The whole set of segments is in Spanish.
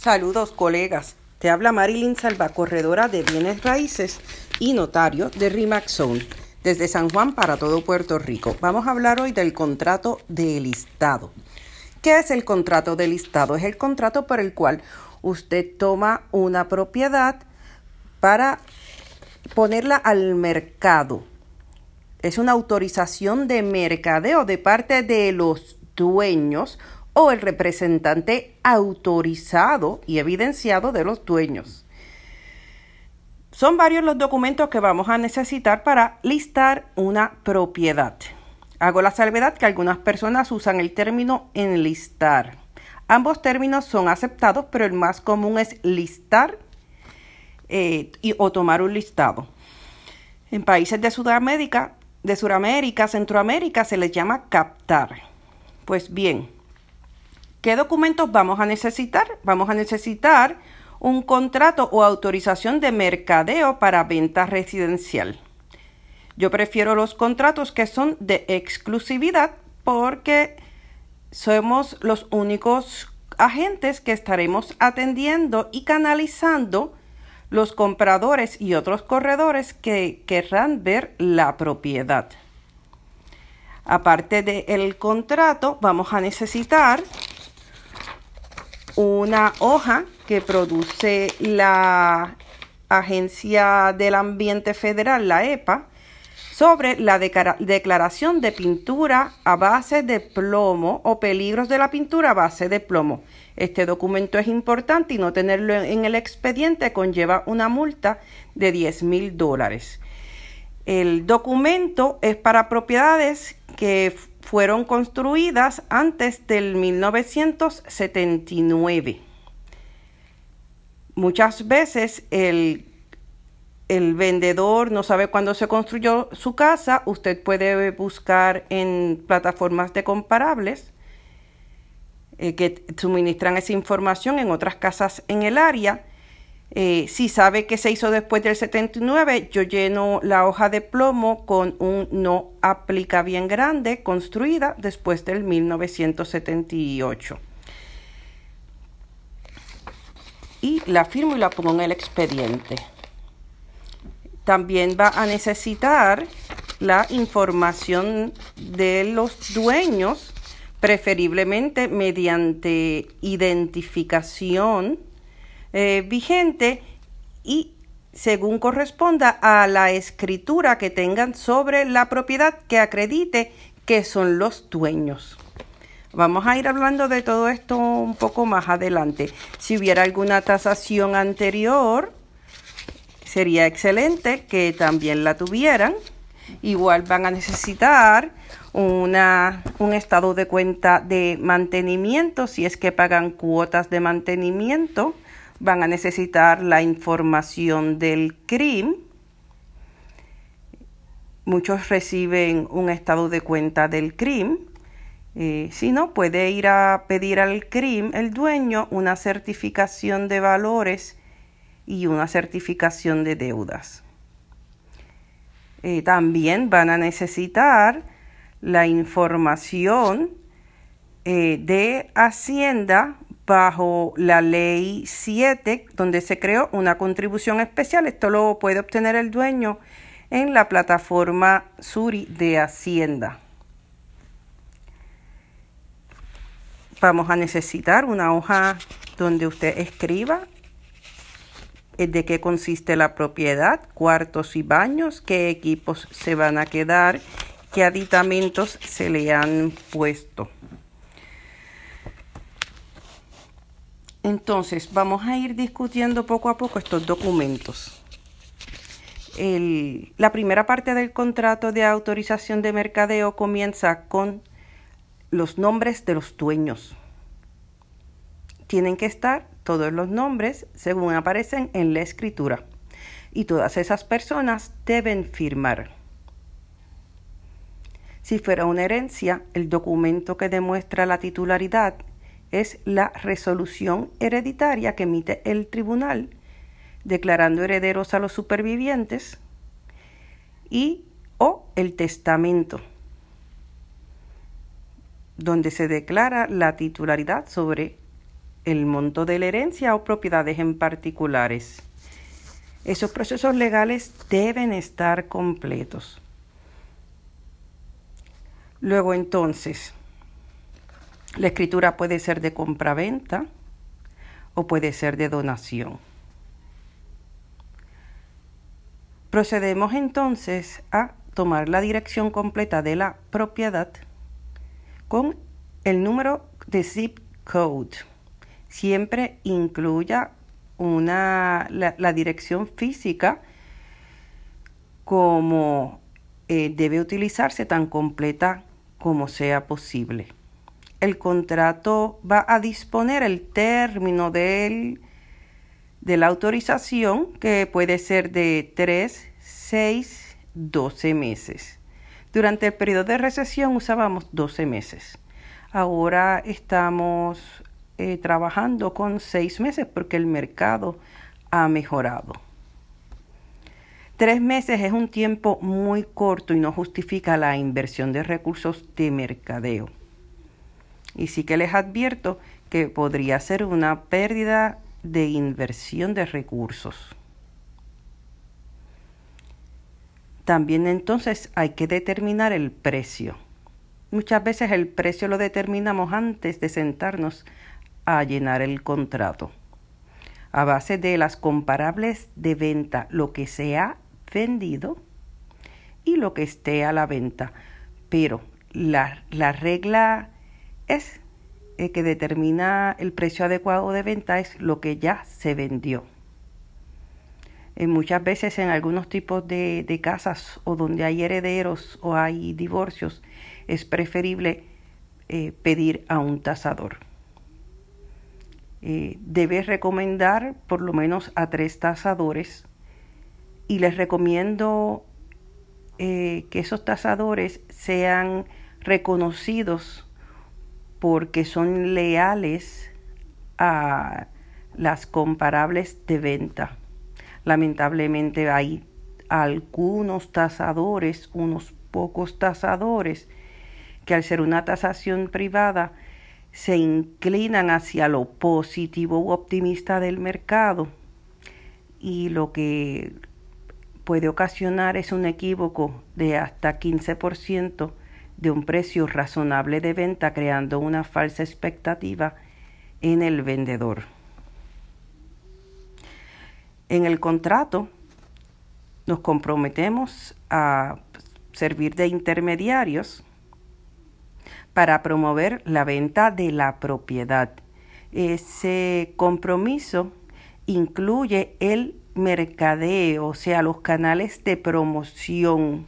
Saludos colegas, te habla Marilyn Salva, corredora de bienes raíces y notario de RIMAX Zone, desde San Juan para todo Puerto Rico. Vamos a hablar hoy del contrato de listado. ¿Qué es el contrato de listado? Es el contrato por el cual usted toma una propiedad para ponerla al mercado. Es una autorización de mercadeo de parte de los dueños o el representante autorizado y evidenciado de los dueños. Son varios los documentos que vamos a necesitar para listar una propiedad. Hago la salvedad que algunas personas usan el término enlistar. Ambos términos son aceptados, pero el más común es listar eh, y, o tomar un listado. En países de Sudamérica, de Sudamérica, Centroamérica se les llama captar. Pues bien, ¿Qué documentos vamos a necesitar? Vamos a necesitar un contrato o autorización de mercadeo para venta residencial. Yo prefiero los contratos que son de exclusividad porque somos los únicos agentes que estaremos atendiendo y canalizando los compradores y otros corredores que querrán ver la propiedad. Aparte del contrato, vamos a necesitar una hoja que produce la Agencia del Ambiente Federal, la EPA, sobre la declaración de pintura a base de plomo o peligros de la pintura a base de plomo. Este documento es importante y no tenerlo en el expediente conlleva una multa de 10 mil dólares. El documento es para propiedades que fueron construidas antes del 1979. Muchas veces el, el vendedor no sabe cuándo se construyó su casa. Usted puede buscar en plataformas de comparables eh, que suministran esa información en otras casas en el área eh, si sabe que se hizo después del 79, yo lleno la hoja de plomo con un no aplica bien grande construida después del 1978. Y la firmo y la pongo en el expediente. También va a necesitar la información de los dueños, preferiblemente mediante identificación eh, vigente y según corresponda a la escritura que tengan sobre la propiedad que acredite que son los dueños. Vamos a ir hablando de todo esto un poco más adelante. Si hubiera alguna tasación anterior, sería excelente que también la tuvieran. Igual van a necesitar una, un estado de cuenta de mantenimiento si es que pagan cuotas de mantenimiento van a necesitar la información del CRIM. Muchos reciben un estado de cuenta del CRIM. Eh, si no, puede ir a pedir al CRIM, el dueño, una certificación de valores y una certificación de deudas. Eh, también van a necesitar la información eh, de Hacienda bajo la ley 7, donde se creó una contribución especial. Esto lo puede obtener el dueño en la plataforma Suri de Hacienda. Vamos a necesitar una hoja donde usted escriba de qué consiste la propiedad, cuartos y baños, qué equipos se van a quedar, qué aditamentos se le han puesto. Entonces, vamos a ir discutiendo poco a poco estos documentos. la primera parte del contrato de autorización de mercadeo comienza con los nombres de los dueños. Tienen que estar todos los nombres según aparecen en la escritura y todas esas personas deben firmar. Si fuera una herencia, el documento que demuestra la titularidad es la resolución hereditaria que emite el tribunal declarando herederos a los supervivientes y o el testamento donde se declara la titularidad sobre el monto de la herencia o propiedades en particulares. Esos procesos legales deben estar completos. Luego entonces, la escritura puede ser de compra-venta o puede ser de donación. Procedemos entonces a tomar la dirección completa de la propiedad con el número de zip code. Siempre incluya una, la, dirección física como eh, debe utilizarse tan completa como sea posible. El contrato va a disponer el término de la autorización que puede ser de 3, 6, 12 meses. Durante el periodo de recesión usábamos 12 meses. Ahora estamos eh, trabajando con 6 meses porque el mercado ha mejorado. Tres meses es un tiempo muy corto y no justifica la inversión de recursos de mercadeo. Y sí que les advierto que podría ser una pérdida de inversión de recursos. También entonces hay que determinar el precio. Muchas veces el precio lo determinamos antes de sentarnos a llenar el contrato. A base de las comparables de venta, lo que se ha vendido y lo que esté a la venta. Pero la, regla es el que determina el precio adecuado de venta es lo que ya se vendió. Eh, muchas veces en algunos tipos de, de, casas o donde hay herederos o hay divorcios es preferible eh, pedir a un tasador. Eh, debe recomendar por lo menos a tres tasadores y les recomiendo eh, que esos tasadores sean reconocidos porque son leales a las comparables de venta. Lamentablemente hay algunos tasadores, unos pocos tasadores, que al ser una tasación privada se inclinan hacia lo positivo u optimista del mercado y lo que puede ocasionar es un equívoco de hasta 15% de un precio razonable de venta, creando una falsa expectativa en el vendedor. En el contrato nos comprometemos a servir de intermediarios para promover la venta de la propiedad. Ese compromiso incluye el mercadeo, o sea, los canales de promoción.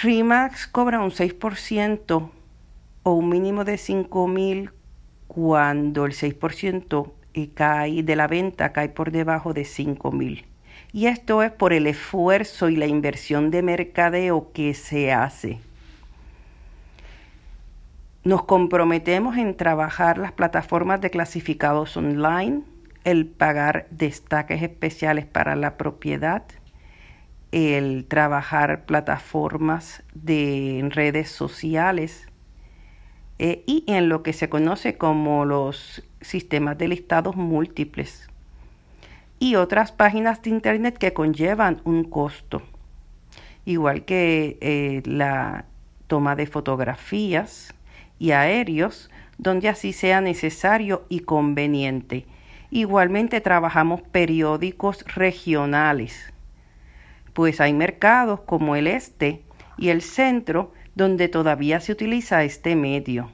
RIMAX cobra un 6% o un mínimo de 5 mil cuando el 6% cae de la venta cae por debajo de 5 mil. Y esto es por el esfuerzo y la inversión de mercadeo que se hace. Nos comprometemos en trabajar las plataformas de clasificados online, el pagar destaques especiales para la propiedad, el trabajar plataformas de redes sociales eh, y en lo que se conoce como los sistemas de listados múltiples y otras páginas de internet que conllevan un costo, igual que eh, la toma de fotografías y aéreos donde así sea necesario y conveniente. Igualmente trabajamos periódicos regionales, pues hay mercados como el este y el centro donde todavía se utiliza este medio.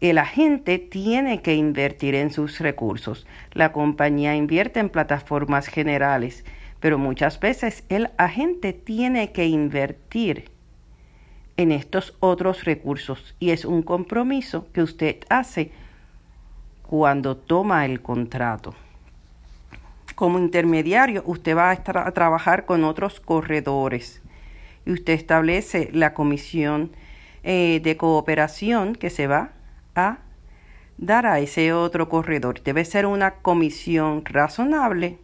El agente tiene que invertir en sus recursos. La compañía invierte en plataformas generales, pero muchas veces el agente tiene que invertir en estos otros recursos y es un compromiso que usted hace cuando toma el contrato. Como intermediario, usted va a, a trabajar con otros corredores y usted establece la comisión eh, de cooperación que se va a dar a ese otro corredor. Debe ser una comisión razonable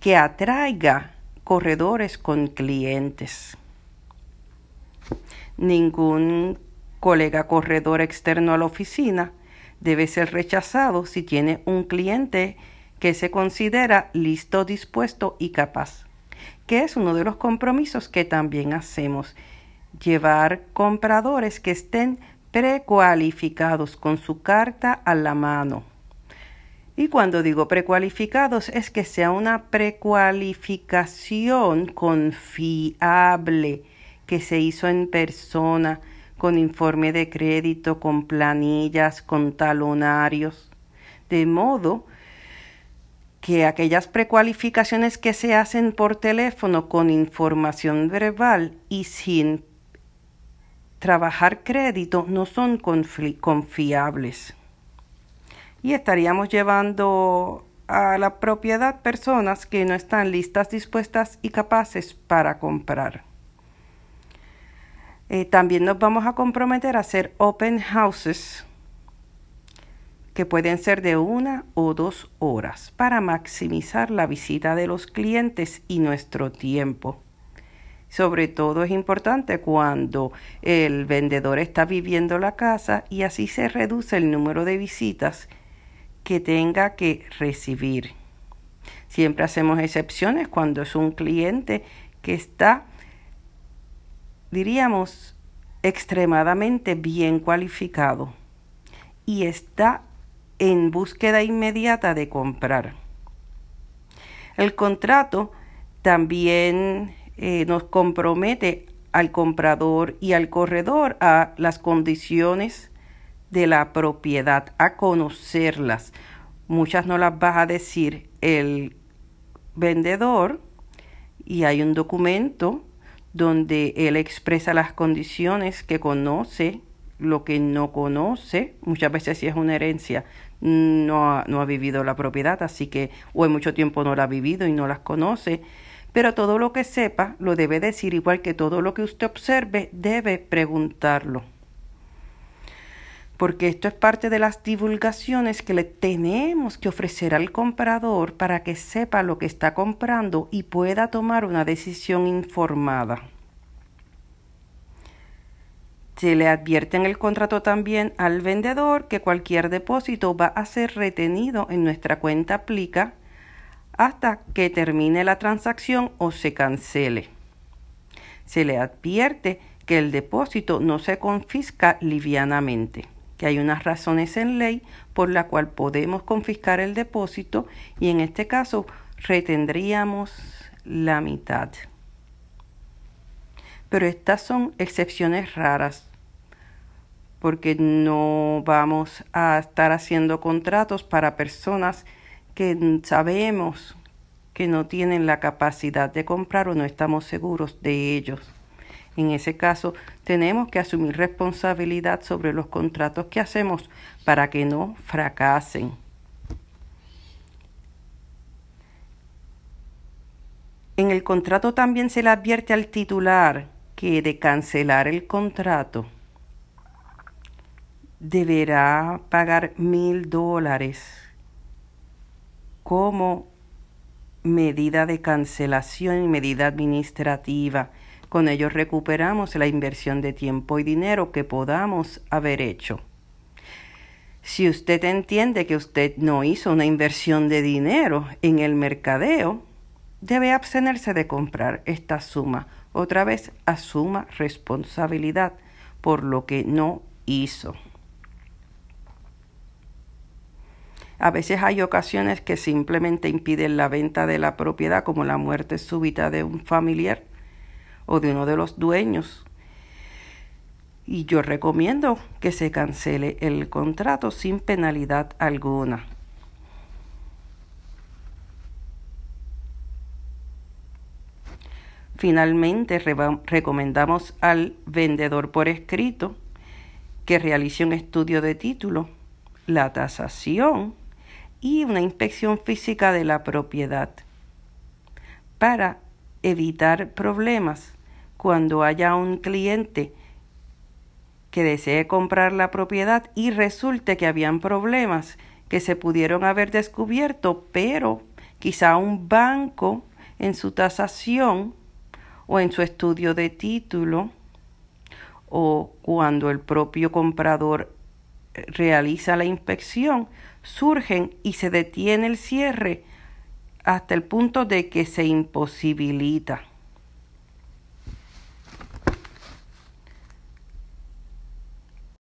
que atraiga corredores con clientes. Ningún colega corredor externo a la oficina debe ser rechazado si tiene un cliente que se considera listo, dispuesto y capaz, que es uno de los compromisos que también hacemos, llevar compradores que estén precualificados con su carta a la mano. Y cuando digo precualificados es que sea una precualificación confiable que se hizo en persona, con informe de crédito, con planillas, con talonarios, de modo que aquellas precualificaciones que se hacen por teléfono con información verbal y sin trabajar crédito no son confiables. Y estaríamos llevando a la propiedad personas que no están listas, dispuestas y capaces para comprar. Eh, también nos vamos a comprometer a hacer open houses que pueden ser de una o dos horas para maximizar la visita de los clientes y nuestro tiempo. Sobre todo es importante cuando el vendedor está viviendo la casa y así se reduce el número de visitas que tenga que recibir. Siempre hacemos excepciones cuando es un cliente que está, diríamos, extremadamente bien cualificado y está en búsqueda inmediata de comprar. El contrato también eh, nos compromete al comprador y al corredor a las condiciones de la propiedad, a conocerlas. Muchas no las va a decir el vendedor y hay un documento donde él expresa las condiciones que conoce, lo que no conoce, muchas veces si es una herencia, no no ha vivido la propiedad, así que o en mucho tiempo no la ha vivido y no las conoce, pero todo lo que sepa lo debe decir, igual que todo lo que usted observe debe preguntarlo. Porque esto es parte de las divulgaciones que le tenemos que ofrecer al comprador para que sepa lo que está comprando y pueda tomar una decisión informada. Se le advierte en el contrato también al vendedor que cualquier depósito va a ser retenido en nuestra cuenta aplica hasta que termine la transacción o se cancele. Se le advierte que el depósito no se confisca livianamente, que hay unas razones en ley por la cual podemos confiscar el depósito y en este caso retendríamos la mitad. Pero estas son excepciones raras porque no vamos a estar haciendo contratos para personas que sabemos que no tienen la capacidad de comprar o no estamos seguros de ellos. En ese caso, tenemos que asumir responsabilidad sobre los contratos que hacemos para que no fracasen. En el contrato también se le advierte al titular que de cancelar el contrato deberá pagar mil dólares como medida de cancelación y medida administrativa. Con ello recuperamos la inversión de tiempo y dinero que podamos haber hecho. Si usted entiende que usted no hizo una inversión de dinero en el mercadeo, debe abstenerse de comprar esta suma. Otra vez, asuma responsabilidad por lo que no hizo. A veces hay ocasiones que simplemente impiden la venta de la propiedad, como la muerte súbita de un familiar o de uno de los dueños. Y yo recomiendo que se cancele el contrato sin penalidad alguna. Finalmente, recomendamos al vendedor por escrito que realice un estudio de título, la tasación, y una inspección física de la propiedad para evitar problemas. Cuando haya un cliente que desee comprar la propiedad y resulte que habían problemas que se pudieron haber descubierto, pero quizá un banco en su tasación o en su estudio de título o cuando el propio comprador realiza la inspección, surgen y se detiene el cierre hasta el punto de que se imposibilita.